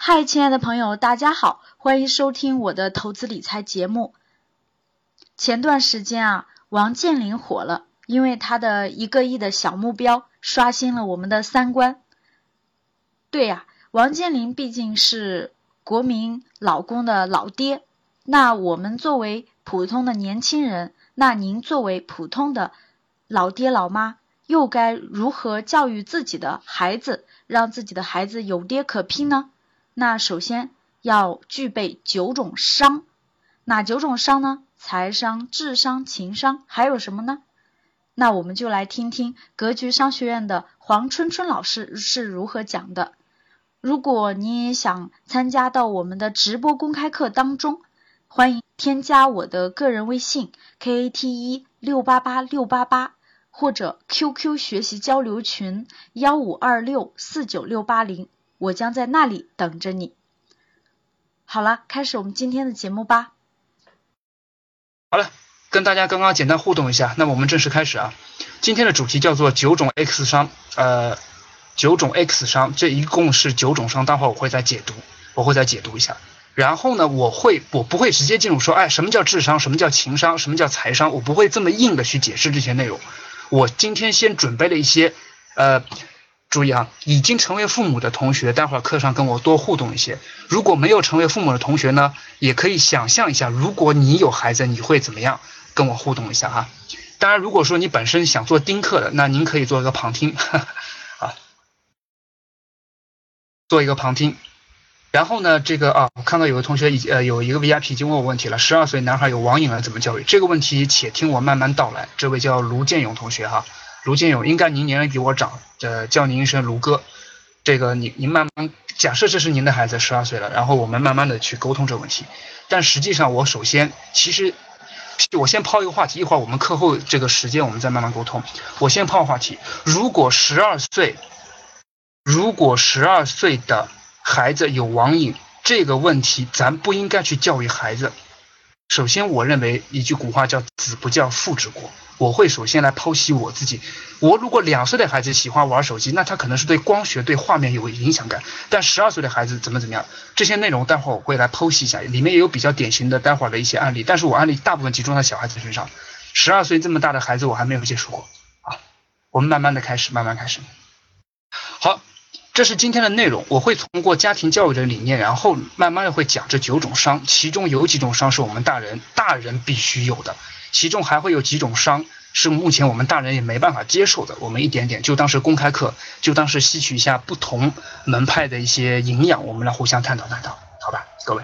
嗨，亲爱的朋友，大家好，欢迎收听我的投资理财节目。前段时间啊，王健林火了，因为他的一个亿的小目标刷新了我们的三观。对呀，王健林毕竟是国民老公的老爹，那我们作为普通的年轻人，那您作为普通的老爹老妈，又该如何教育自己的孩子，让自己的孩子有爹可拼呢？那首先要具备九种商，哪九种商呢？财商、智商、情商，还有什么呢？那我们就来听听格局商学院的黄春春老师是如何讲的。如果你也想参加到我们的直播公开课当中，欢迎添加我的个人微信 k a t 一六八八六八八，或者 QQ 学习交流群幺五二六四九六八零。我将在那里等着你。好了，开始我们今天的节目吧。好了，跟大家刚刚简单互动一下，那么我们正式开始啊。今天的主题叫做九种 X 商，呃，九种 X 商，这一共是九种商，待会儿我会再解读，我会再解读一下。然后呢，我会我不会直接进入说，哎，什么叫智商，什么叫情商，什么叫财商，我不会这么硬的去解释这些内容。我今天先准备了一些，呃。注意啊，已经成为父母的同学，待会儿课上跟我多互动一些。如果没有成为父母的同学呢，也可以想象一下，如果你有孩子，你会怎么样？跟我互动一下哈。当然，如果说你本身想做丁克的，那您可以做一个旁听，啊，做一个旁听。然后呢，这个啊，我看到有个同学已呃有一个 VIP 已经问我问题了，十二岁男孩有网瘾了，怎么教育？这个问题且听我慢慢道来。这位叫卢建勇同学哈。卢建勇，应该您年龄比我长，呃，叫您一声卢哥。这个您您慢慢假设这是您的孩子十二岁了，然后我们慢慢的去沟通这个问题。但实际上，我首先其实我先抛一个话题，一会儿我们课后这个时间我们再慢慢沟通。我先抛个话题，如果十二岁，如果十二岁的孩子有网瘾，这个问题咱不应该去教育孩子。首先，我认为一句古话叫“子不教，父之过”。我会首先来剖析我自己。我如果两岁的孩子喜欢玩手机，那他可能是对光学、对画面有影响感。但十二岁的孩子怎么怎么样？这些内容待会儿我会来剖析一下，里面也有比较典型的待会儿的一些案例。但是我案例大部分集中在小孩子身上，十二岁这么大的孩子我还没有接触过啊。我们慢慢的开始，慢慢开始。好，这是今天的内容。我会通过家庭教育的理念，然后慢慢的会讲这九种伤，其中有几种伤是我们大人大人必须有的。其中还会有几种伤是目前我们大人也没办法接受的，我们一点点就当是公开课，就当是吸取一下不同门派的一些营养，我们来互相探讨探讨，好吧，各位。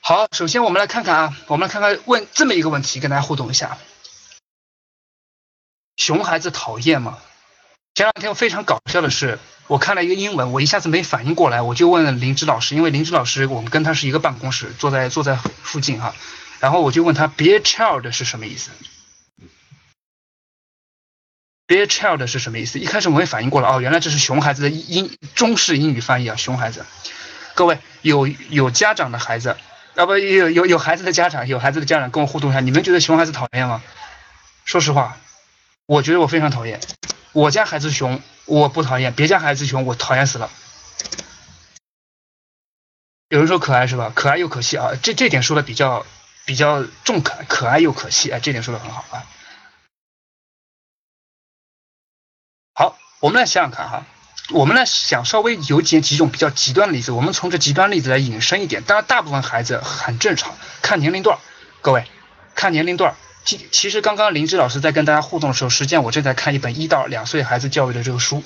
好，首先我们来看看啊，我们来看看问这么一个问题，跟大家互动一下：熊孩子讨厌吗？前两天非常搞笑的是，我看了一个英文，我一下子没反应过来，我就问林芝老师，因为林芝老师我们跟他是一个办公室，坐在坐在附近哈。然后我就问他，bear child 是什么意思？bear child 是什么意思？一开始我也反应过了，哦，原来这是熊孩子的英中式英语翻译啊，熊孩子。各位有有家长的孩子，啊不有有有孩子的家长，有孩子的家长跟我互动一下，你们觉得熊孩子讨厌吗？说实话，我觉得我非常讨厌。我家孩子熊，我不讨厌；别家孩子熊，我讨厌死了。有人说可爱是吧？可爱又可惜啊，这这点说的比较。比较重可可爱又可惜，哎，这点说的很好啊。好，我们来想想看哈，我们来想稍微有几几种比较极端的例子，我们从这极端例子来引申一点。当然，大部分孩子很正常，看年龄段各位看年龄段其其实刚刚林芝老师在跟大家互动的时候，实际上我正在看一本一到两岁孩子教育的这个书。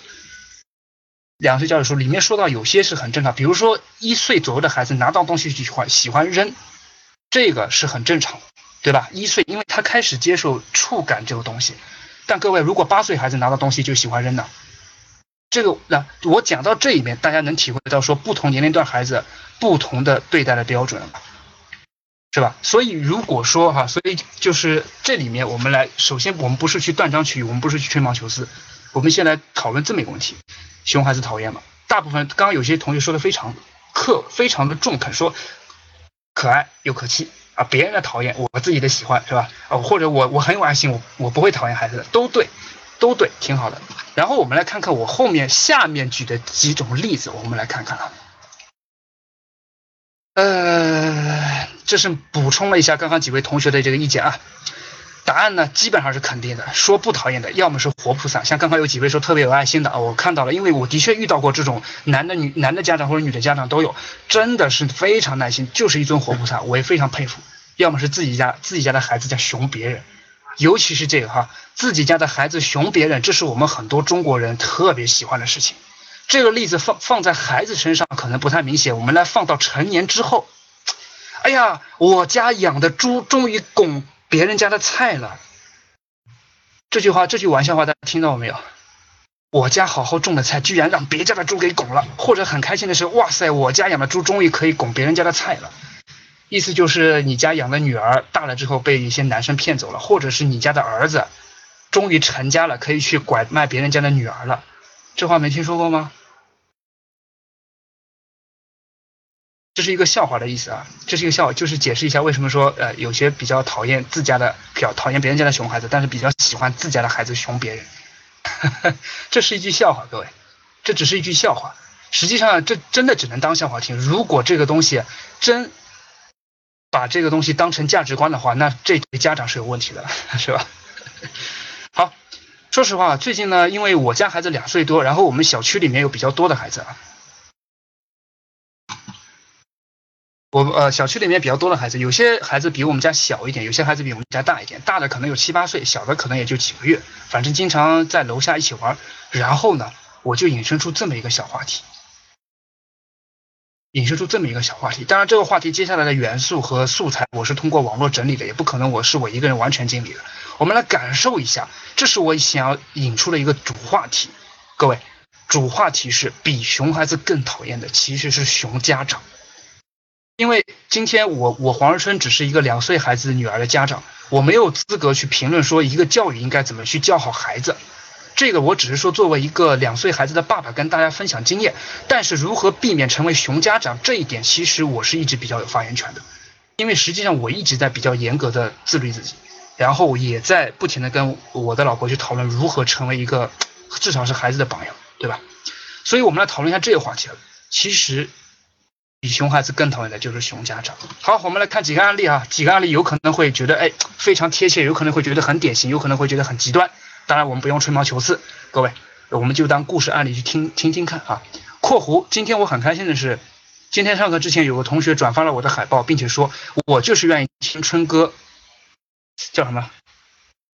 两岁教育书里面说到有些是很正常，比如说一岁左右的孩子拿到东西喜欢喜欢扔。这个是很正常，对吧？一岁，因为他开始接受触感这个东西。但各位，如果八岁孩子拿到东西就喜欢扔呢？这个，那我讲到这里面，大家能体会到说不同年龄段孩子不同的对待的标准了，是吧？所以如果说哈，所以就是这里面我们来，首先我们不是去断章取义，我们不是去吹毛求疵，我们先来讨论这么一个问题：熊孩子讨厌吗？大部分刚刚有些同学说的非常客，非常的中肯，说。可爱又可气啊！别人的讨厌，我自己的喜欢，是吧？啊，或者我我很有爱心，我我不会讨厌孩子的，都对。都对，挺好的。然后我们来看看我后面下面举的几种例子，我们来看看啊。呃，这是补充了一下刚刚几位同学的这个意见啊。答案呢基本上是肯定的，说不讨厌的，要么是活菩萨，像刚刚有几位说特别有爱心的啊，我看到了，因为我的确遇到过这种男的女男的家长或者女的家长都有，真的是非常耐心，就是一尊活菩萨，我也非常佩服。要么是自己家自己家的孩子在熊别人，尤其是这个哈，自己家的孩子熊别人，这是我们很多中国人特别喜欢的事情。这个例子放放在孩子身上可能不太明显，我们来放到成年之后，哎呀，我家养的猪终于拱。别人家的菜了，这句话，这句玩笑话，大家听到没有？我家好好种的菜，居然让别家的猪给拱了。或者很开心的是，哇塞，我家养的猪终于可以拱别人家的菜了。意思就是你家养的女儿大了之后被一些男生骗走了，或者是你家的儿子终于成家了，可以去拐卖别人家的女儿了。这话没听说过吗？这是一个笑话的意思啊，这是一个笑话，就是解释一下为什么说呃有些比较讨厌自家的，比较讨厌别人家的熊孩子，但是比较喜欢自家的孩子熊别人，这是一句笑话，各位，这只是一句笑话，实际上这真的只能当笑话听。如果这个东西真把这个东西当成价值观的话，那这对家长是有问题的，是吧？好，说实话，最近呢，因为我家孩子两岁多，然后我们小区里面有比较多的孩子啊。我呃，小区里面比较多的孩子，有些孩子比我们家小一点，有些孩子比我们家大一点，大的可能有七八岁，小的可能也就几个月，反正经常在楼下一起玩。然后呢，我就引申出这么一个小话题，引申出这么一个小话题。当然，这个话题接下来的元素和素材，我是通过网络整理的，也不可能我是我一个人完全经历的。我们来感受一下，这是我想要引出的一个主话题。各位，主话题是比熊孩子更讨厌的其实是熊家长。因为今天我我黄日春只是一个两岁孩子女儿的家长，我没有资格去评论说一个教育应该怎么去教好孩子，这个我只是说作为一个两岁孩子的爸爸跟大家分享经验。但是如何避免成为熊家长这一点，其实我是一直比较有发言权的，因为实际上我一直在比较严格的自律自己，然后也在不停的跟我的老婆去讨论如何成为一个至少是孩子的榜样，对吧？所以我们来讨论一下这个话题了。其实。比熊孩子更讨厌的就是熊家长。好，我们来看几个案例啊，几个案例有可能会觉得哎非常贴切，有可能会觉得很典型，有可能会觉得很极端。当然我们不用吹毛求疵，各位，我们就当故事案例去听听听看啊。括弧，今天我很开心的是，今天上课之前有个同学转发了我的海报，并且说我就是愿意听春歌，叫什么？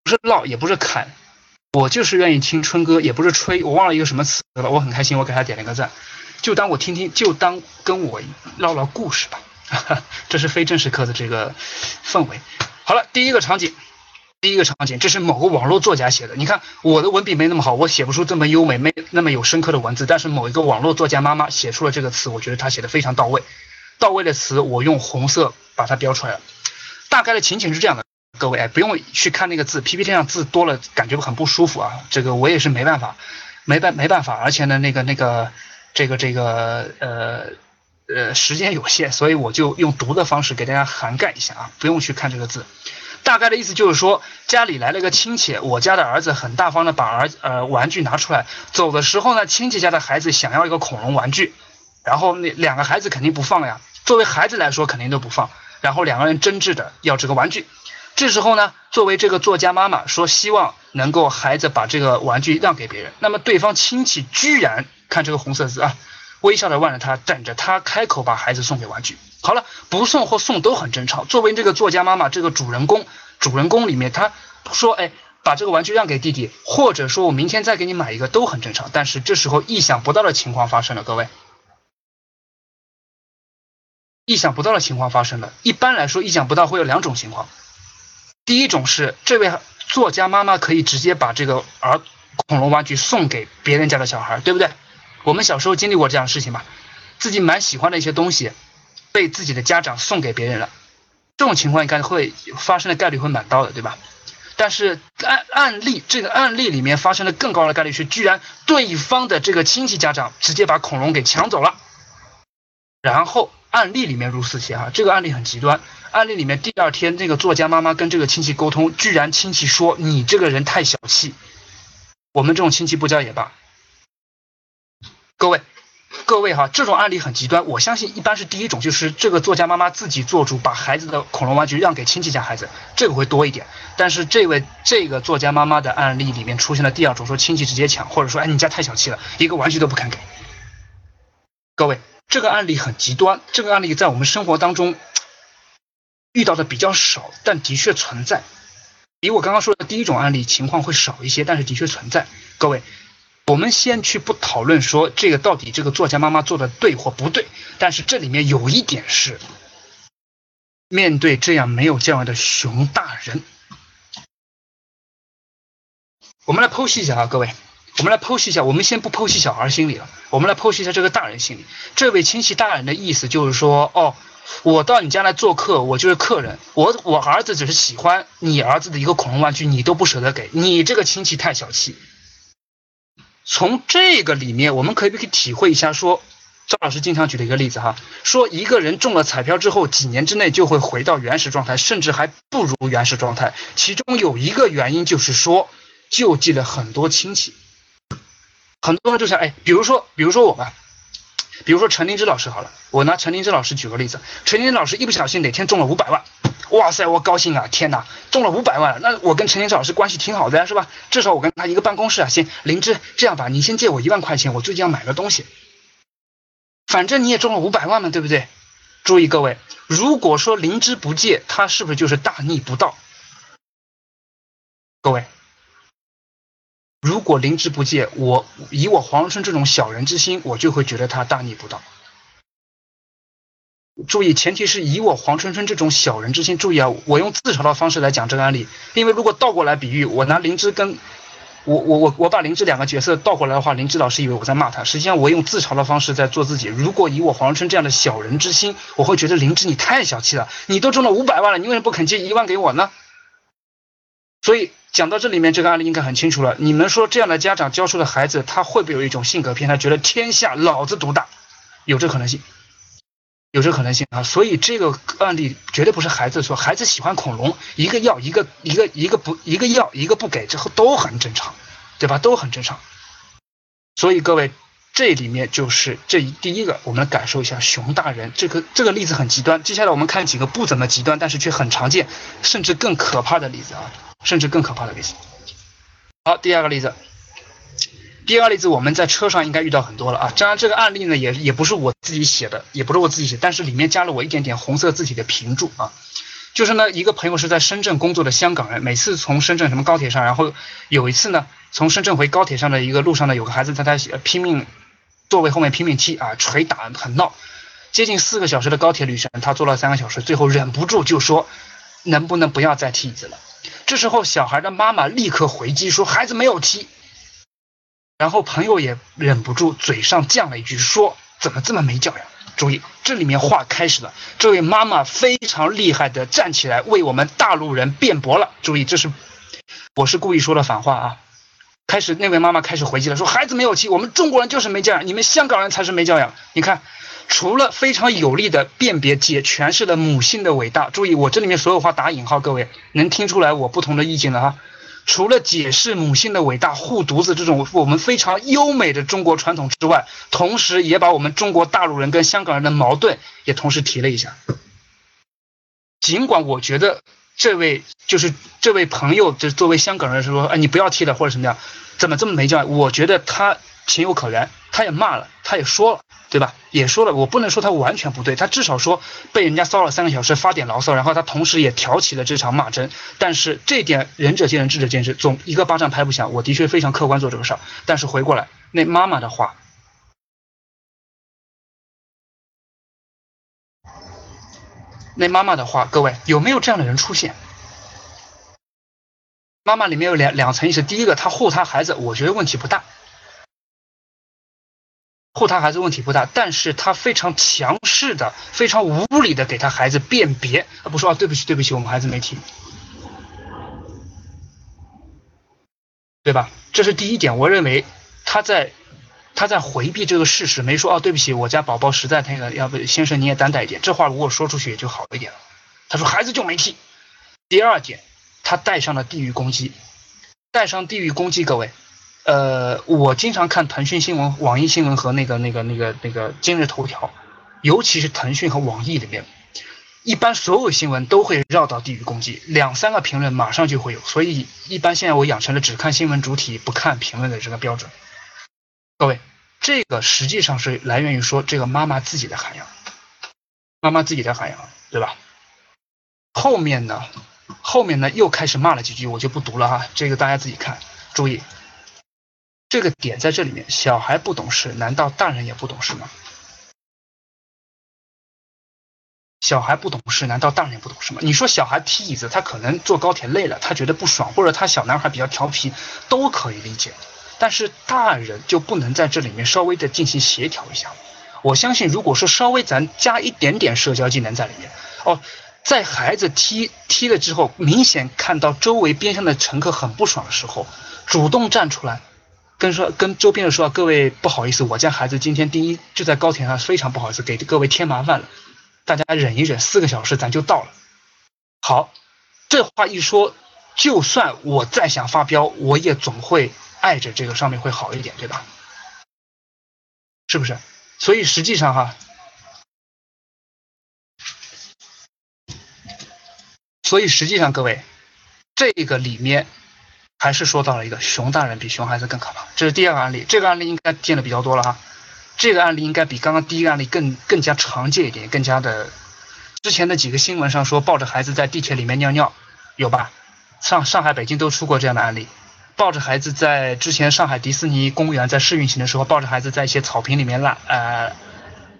不是唠，也不是侃，我就是愿意听春歌，也不是吹，我忘了一个什么词了。我很开心，我给他点了一个赞。就当我听听，就当跟我唠唠故事吧。这是非正式课的这个氛围。好了，第一个场景，第一个场景，这是某个网络作家写的。你看我的文笔没那么好，我写不出这么优美、没那么有深刻的文字。但是某一个网络作家妈妈写出了这个词，我觉得她写的非常到位。到位的词，我用红色把它标出来了。大概的情景是这样的，各位哎不用去看那个字，PPT 上字多了，感觉很不舒服啊。这个我也是没办法，没办没办法，而且呢，那个那个。这个这个呃呃时间有限，所以我就用读的方式给大家涵盖一下啊，不用去看这个字。大概的意思就是说，家里来了个亲戚，我家的儿子很大方的把儿呃玩具拿出来，走的时候呢，亲戚家的孩子想要一个恐龙玩具，然后那两个孩子肯定不放呀，作为孩子来说肯定都不放，然后两个人争执的要这个玩具。这时候呢，作为这个作家妈妈说希望能够孩子把这个玩具让给别人，那么对方亲戚居然。看这个红色字啊，微笑的望着他，等着他开口把孩子送给玩具。好了，不送或送都很正常。作为这个作家妈妈，这个主人公，主人公里面他说，哎，把这个玩具让给弟弟，或者说我明天再给你买一个都很正常。但是这时候意想不到的情况发生了，各位，意想不到的情况发生了。一般来说，意想不到会有两种情况，第一种是这位作家妈妈可以直接把这个儿恐龙玩具送给别人家的小孩，对不对？我们小时候经历过这样的事情吧，自己蛮喜欢的一些东西，被自己的家长送给别人了，这种情况应该会发生的概率会蛮高的，对吧？但是案案例这个案例里面发生的更高的概率是，居然对方的这个亲戚家长直接把恐龙给抢走了，然后案例里面如此写哈，这个案例很极端，案例里面第二天那个作家妈妈跟这个亲戚沟通，居然亲戚说你这个人太小气。我们这种亲戚不交也罢。各位，各位哈，这种案例很极端，我相信一般是第一种，就是这个作家妈妈自己做主，把孩子的恐龙玩具让给亲戚家孩子，这个会多一点。但是这位这个作家妈妈的案例里面出现了第二种，说亲戚直接抢，或者说哎你家太小气了，一个玩具都不肯给。各位，这个案例很极端，这个案例在我们生活当中遇到的比较少，但的确存在。比我刚刚说的第一种案例情况会少一些，但是的确存在。各位，我们先去不讨论说这个到底这个作家妈妈做的对或不对，但是这里面有一点是，面对这样没有教养的熊大人，我们来剖析一下啊，各位。我们来剖析一下，我们先不剖析小孩心理了，我们来剖析一下这个大人心理。这位亲戚大人的意思就是说，哦，我到你家来做客，我就是客人，我我儿子只是喜欢你儿子的一个恐龙玩具，你都不舍得给你这个亲戚太小气。从这个里面，我们可以不可以体会一下？说赵老师经常举的一个例子哈，说一个人中了彩票之后，几年之内就会回到原始状态，甚至还不如原始状态。其中有一个原因就是说，救济了很多亲戚。很多人就想，哎，比如说，比如说我吧，比如说陈林芝老师好了，我拿陈林芝老师举个例子，陈林芝老师一不小心哪天中了五百万，哇塞，我高兴啊，天哪，中了五百万，那我跟陈林芝老师关系挺好的呀，是吧？至少我跟他一个办公室啊，行，林芝，这样吧，你先借我一万块钱，我最近要买个东西，反正你也中了五百万嘛，对不对？注意各位，如果说林芝不借，他是不是就是大逆不道？各位。如果灵芝不借我，以我黄春这种小人之心，我就会觉得他大逆不道。注意，前提是以我黄春春这种小人之心。注意啊，我用自嘲的方式来讲这个案例，因为如果倒过来比喻，我拿灵芝跟我我我我把灵芝两个角色倒过来的话，灵芝老师以为我在骂他，实际上我用自嘲的方式在做自己。如果以我黄春这样的小人之心，我会觉得灵芝你太小气了，你都中了五百万了，你为什么不肯借一万给我呢？所以。讲到这里面，这个案例应该很清楚了。你们说这样的家长教出的孩子，他会不会有一种性格偏？他觉得天下老子独大，有这可能性，有这可能性啊。所以这个案例绝对不是孩子说，孩子喜欢恐龙，一个要一个一个一个不一个要一个不给，之后都很正常，对吧？都很正常。所以各位，这里面就是这第一个，我们来感受一下熊大人这个这个例子很极端。接下来我们看几个不怎么极端，但是却很常见，甚至更可怕的例子啊。甚至更可怕的例子。好，第二个例子，第二个例子我们在车上应该遇到很多了啊。当然，这个案例呢也也不是我自己写的，也不是我自己写，但是里面加了我一点点红色字体的评注啊。就是呢，一个朋友是在深圳工作的香港人，每次从深圳什么高铁上，然后有一次呢，从深圳回高铁上的一个路上呢，有个孩子在他拼命座位后面拼命踢啊，捶打很闹。接近四个小时的高铁旅程，他坐了三个小时，最后忍不住就说：“能不能不要再踢椅子了？”这时候，小孩的妈妈立刻回击说：“孩子没有踢。”然后朋友也忍不住嘴上犟了一句说：“怎么这么没教养？”注意，这里面话开始了。这位妈妈非常厉害的站起来为我们大陆人辩驳了。注意，这是我是故意说的反话啊。开始，那位妈妈开始回击了，说：“孩子没有踢，我们中国人就是没教养，你们香港人才是没教养。”你看。除了非常有力的辨别解诠释了母性的伟大，注意我这里面所有话打引号，各位能听出来我不同的意见了哈。除了解释母性的伟大、护犊子这种我们非常优美的中国传统之外，同时也把我们中国大陆人跟香港人的矛盾也同时提了一下。尽管我觉得这位就是这位朋友，就是作为香港人说，哎，你不要提了或者什么样，怎么这么没教养？我觉得他情有可原，他也骂了，他也说了。对吧？也说了，我不能说他完全不对，他至少说被人家骚扰三个小时，发点牢骚，然后他同时也挑起了这场骂争。但是这点仁者见仁，智者见智，总一个巴掌拍不响。我的确非常客观做这个事儿。但是回过来，那妈妈的话，那妈妈的话，各位有没有这样的人出现？妈妈里面有两两层意思，第一个，她护她孩子，我觉得问题不大。护他孩子问题不大，但是他非常强势的、非常无理的给他孩子辨别，而不说啊对不起对不起，我们孩子没听，对吧？这是第一点，我认为他在他在回避这个事实，没说啊对不起，我家宝宝实在那个，要不先生你也担待一点，这话如果说出去也就好一点了。他说孩子就没踢。第二点，他带上了地域攻击，带上地域攻击，各位。呃，我经常看腾讯新闻、网易新闻和那个、那个、那个、那个今日头条，尤其是腾讯和网易里面，一般所有新闻都会绕到地域攻击，两三个评论马上就会有，所以一般现在我养成了只看新闻主体不看评论的这个标准。各位，这个实际上是来源于说这个妈妈自己的涵养，妈妈自己的涵养，对吧？后面呢，后面呢又开始骂了几句，我就不读了哈，这个大家自己看，注意。这个点在这里面，小孩不懂事，难道大人也不懂事吗？小孩不懂事，难道大人也不懂事吗？你说小孩踢椅子，他可能坐高铁累了，他觉得不爽，或者他小男孩比较调皮，都可以理解。但是大人就不能在这里面稍微的进行协调一下？我相信，如果说稍微咱加一点点社交技能在里面，哦，在孩子踢踢了之后，明显看到周围边上的乘客很不爽的时候，主动站出来。跟说跟周边的说，各位不好意思，我家孩子今天第一就在高铁上，非常不好意思给各位添麻烦了，大家忍一忍，四个小时咱就到了。好，这话一说，就算我再想发飙，我也总会碍着这个上面会好一点，对吧？是不是？所以实际上哈，所以实际上各位，这个里面。还是说到了一个熊大人比熊孩子更可怕，这是第二个案例，这个案例应该见的比较多了哈，这个案例应该比刚刚第一个案例更更加常见一点，更加的，之前的几个新闻上说抱着孩子在地铁里面尿尿，有吧？上上海、北京都出过这样的案例，抱着孩子在之前上海迪士尼公园在试运行的时候，抱着孩子在一些草坪里面拉呃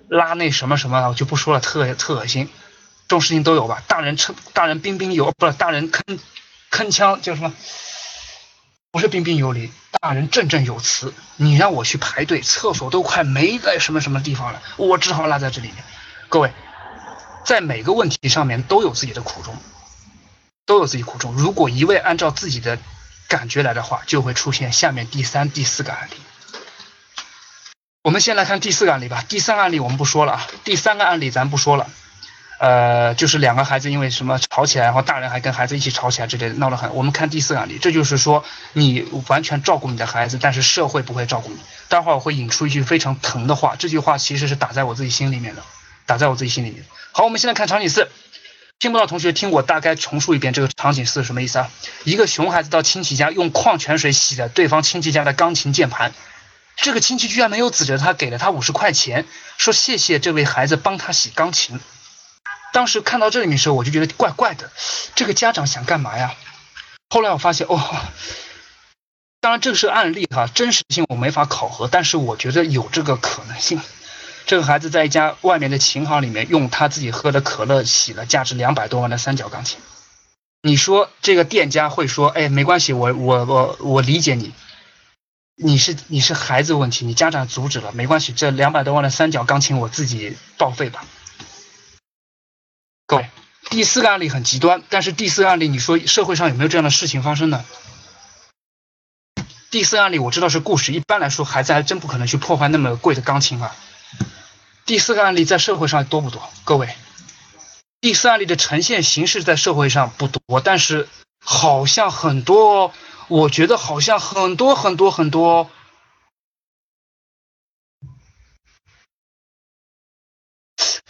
拉那什么什么，我就不说了，特特恶心，这种事情都有吧？大人称大人彬彬有，不是大人铿铿锵叫什么？不是彬彬有礼，大人振振有词。你让我去排队，厕所都快没在什么什么地方了，我只好拉在这里面。各位，在每个问题上面都有自己的苦衷，都有自己苦衷。如果一味按照自己的感觉来的话，就会出现下面第三、第四个案例。我们先来看第四个案例吧。第三个案例我们不说了啊，第三个案例咱不说了。呃，就是两个孩子因为什么吵起来，然后大人还跟孩子一起吵起来，之类的闹得很。我们看第四个案例，这就是说你完全照顾你的孩子，但是社会不会照顾你。待会儿我会引出一句非常疼的话，这句话其实是打在我自己心里面的，打在我自己心里面。好，我们现在看场景四，听不到同学听我大概重述一遍这个场景四什么意思啊？一个熊孩子到亲戚家用矿泉水洗了对方亲戚家的钢琴键盘，这个亲戚居然没有指着他，给了他五十块钱，说谢谢这位孩子帮他洗钢琴。当时看到这里面的时候，我就觉得怪怪的，这个家长想干嘛呀？后来我发现，哦，当然这个是案例哈，真实性我没法考核，但是我觉得有这个可能性。这个孩子在一家外面的琴行里面，用他自己喝的可乐洗了价值两百多万的三角钢琴。你说这个店家会说，哎，没关系，我我我我理解你，你是你是孩子问题，你家长阻止了，没关系，这两百多万的三角钢琴我自己报废吧。第四个案例很极端，但是第四个案例，你说社会上有没有这样的事情发生呢？第四个案例我知道是故事，一般来说孩子还真不可能去破坏那么贵的钢琴啊。第四个案例在社会上多不多？各位，第四案例的呈现形式在社会上不多，但是好像很多，我觉得好像很多很多很多。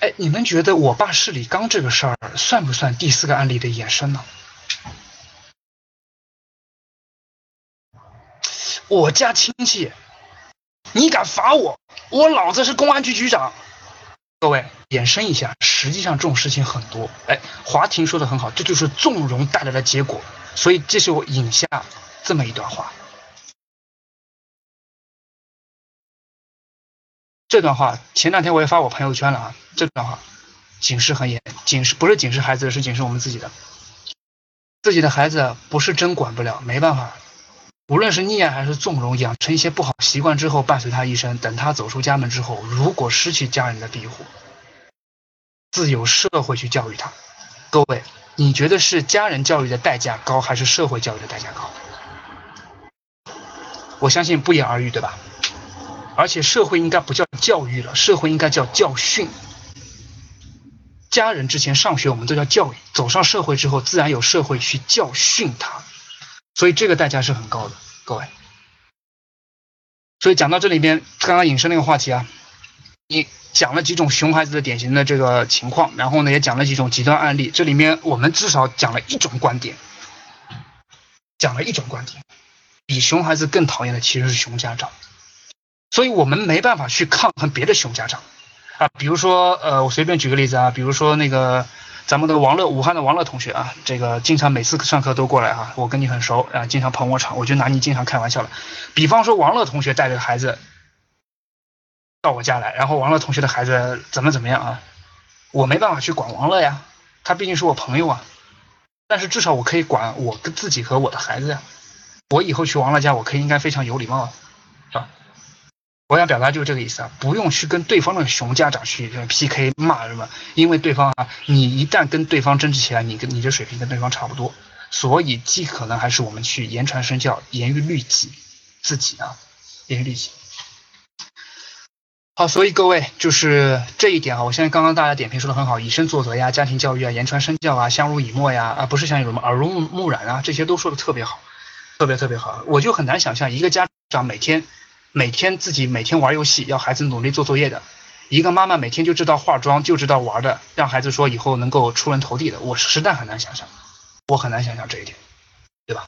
哎，你们觉得我爸是李刚这个事儿算不算第四个案例的衍生呢？我家亲戚，你敢罚我？我老子是公安局局长。各位，衍生一下，实际上这种事情很多。哎，华庭说的很好，这就是纵容带来的结果。所以这是我引下这么一段话。这段话前两天我也发我朋友圈了啊。这段话警示很严，警示不是警示孩子，是警示我们自己的。自己的孩子不是真管不了，没办法。无论是溺爱还是纵容，养成一些不好习惯之后，伴随他一生。等他走出家门之后，如果失去家人的庇护，自有社会去教育他。各位，你觉得是家人教育的代价高，还是社会教育的代价高？我相信不言而喻，对吧？而且社会应该不叫教育了，社会应该叫教训。家人之前上学我们都叫教育，走上社会之后，自然有社会去教训他，所以这个代价是很高的，各位。所以讲到这里边，刚刚引申那个话题啊，你讲了几种熊孩子的典型的这个情况，然后呢也讲了几种极端案例，这里面我们至少讲了一种观点，讲了一种观点，比熊孩子更讨厌的其实是熊家长，所以我们没办法去抗衡别的熊家长啊，比如说呃，我随便举个例子啊，比如说那个。咱们的王乐，武汉的王乐同学啊，这个经常每次上课都过来啊，我跟你很熟啊，经常捧我场，我就拿你经常开玩笑了。比方说王乐同学带着孩子到我家来，然后王乐同学的孩子怎么怎么样啊，我没办法去管王乐呀，他毕竟是我朋友啊，但是至少我可以管我跟自己和我的孩子呀，我以后去王乐家，我可以应该非常有礼貌啊，我想表达就是这个意思啊，不用去跟对方的熊家长去 PK 骂什么，因为对方啊，你一旦跟对方争执起来，你跟你的水平跟对方差不多，所以既可能还是我们去言传身教，严于律己，自己啊，严于律己。好，所以各位就是这一点啊，我相信刚刚大家点评说的很好，以身作则呀，家庭教育啊，言传身教啊，相濡以沫呀，啊不是像什么耳濡目染啊，这些都说的特别好，特别特别好，我就很难想象一个家长每天。每天自己每天玩游戏，要孩子努力做作业的一个妈妈，每天就知道化妆，就知道玩的，让孩子说以后能够出人头地的，我实在很难想象，我很难想象这一点，对吧？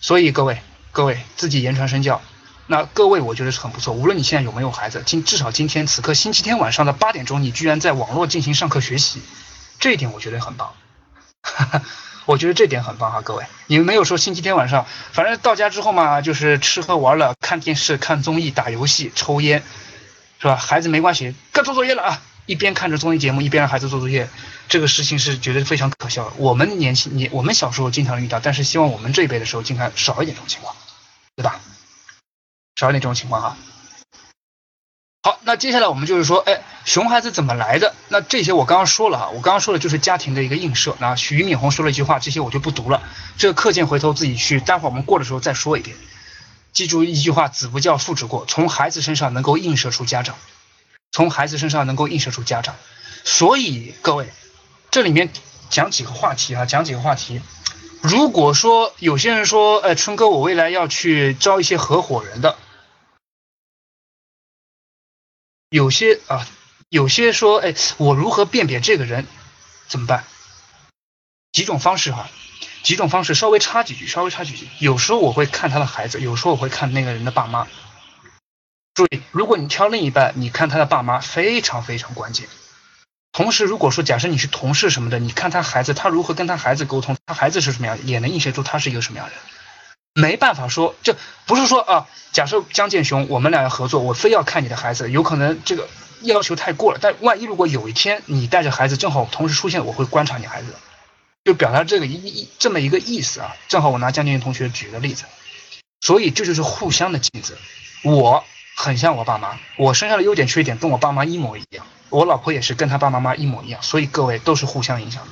所以各位各位自己言传身教，那各位我觉得是很不错。无论你现在有没有孩子，今至少今天此刻星期天晚上的八点钟，你居然在网络进行上课学习，这一点我觉得很棒。我觉得这点很棒哈，各位，你们没有说星期天晚上，反正到家之后嘛，就是吃喝玩乐、看电视、看综艺、打游戏、抽烟，是吧？孩子没关系，该做作业了啊！一边看着综艺节目，一边让孩子做作业，这个事情是觉得非常可笑。我们年轻，你我们小时候经常遇到，但是希望我们这一辈的时候，尽量少一点这种情况，对吧？少一点这种情况哈。那接下来我们就是说，哎，熊孩子怎么来的？那这些我刚刚说了啊，我刚刚说的就是家庭的一个映射。那许敏红说了一句话，这些我就不读了，这个课件回头自己去，待会儿我们过的时候再说一遍。记住一句话，子不教父之过，从孩子身上能够映射出家长，从孩子身上能够映射出家长。所以各位，这里面讲几个话题啊，讲几个话题。如果说有些人说，哎，春哥，我未来要去招一些合伙人的。有些啊，有些说，哎，我如何辨别这个人？怎么办？几种方式哈，几种方式，稍微插几句，稍微插几句。有时候我会看他的孩子，有时候我会看那个人的爸妈。注意，如果你挑另一半，你看他的爸妈非常非常关键。同时，如果说假设你是同事什么的，你看他孩子，他如何跟他孩子沟通，他孩子是什么样，也能映射出他是一个什么样的人。没办法说，就不是说啊。假设江建雄，我们俩要合作，我非要看你的孩子，有可能这个要求太过了。但万一如果有一天你带着孩子正好同时出现，我会观察你孩子，就表达这个一一这么一个意思啊。正好我拿江建雄同学举个例子，所以这就是互相的镜子。我很像我爸妈，我身上的优点缺点跟我爸妈一模一样，我老婆也是跟她爸爸妈妈一模一样，所以各位都是互相影响的。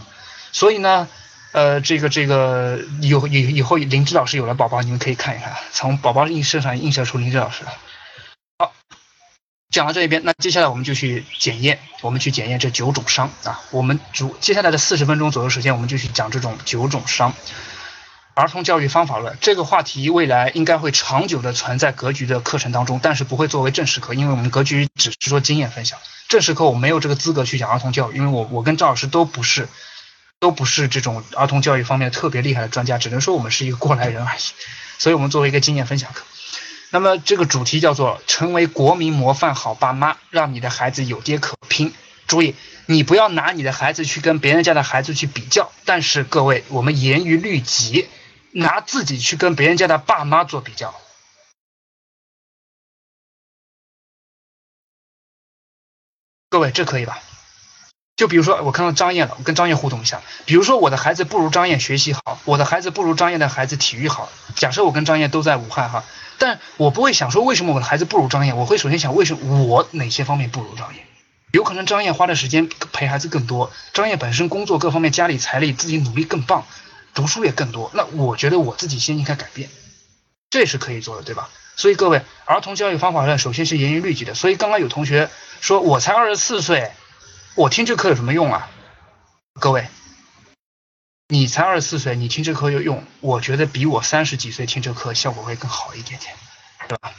所以呢。呃，这个这个有以以后林芝老师有了宝宝，你们可以看一看，从宝宝映射上映射出林芝老师。好，讲到这一边，那接下来我们就去检验，我们去检验这九种伤啊。我们主接下来的四十分钟左右时间，我们就去讲这种九种伤。儿童教育方法论这个话题，未来应该会长久的存在格局的课程当中，但是不会作为正式课，因为我们格局只是说经验分享，正式课我没有这个资格去讲儿童教育，因为我我跟赵老师都不是。都不是这种儿童教育方面特别厉害的专家，只能说我们是一个过来人而已。所以，我们作为一个经验分享课，那么这个主题叫做“成为国民模范好爸妈，让你的孩子有爹可拼”。注意，你不要拿你的孩子去跟别人家的孩子去比较，但是各位，我们严于律己，拿自己去跟别人家的爸妈做比较。各位，这可以吧？就比如说，我看到张燕了，我跟张燕互动一下。比如说，我的孩子不如张燕学习好，我的孩子不如张燕的孩子体育好。假设我跟张燕都在武汉哈，但我不会想说为什么我的孩子不如张燕，我会首先想为什么我哪些方面不如张燕？有可能张燕花的时间陪孩子更多，张燕本身工作各方面家里财力自己努力更棒，读书也更多。那我觉得我自己先应该改变，这是可以做的，对吧？所以各位，儿童教育方法论首先是严于律己的。所以刚刚有同学说我才二十四岁。我听这课有什么用啊？各位，你才二十四岁，你听这课有用？我觉得比我三十几岁听这课效果会更好一点点，对吧？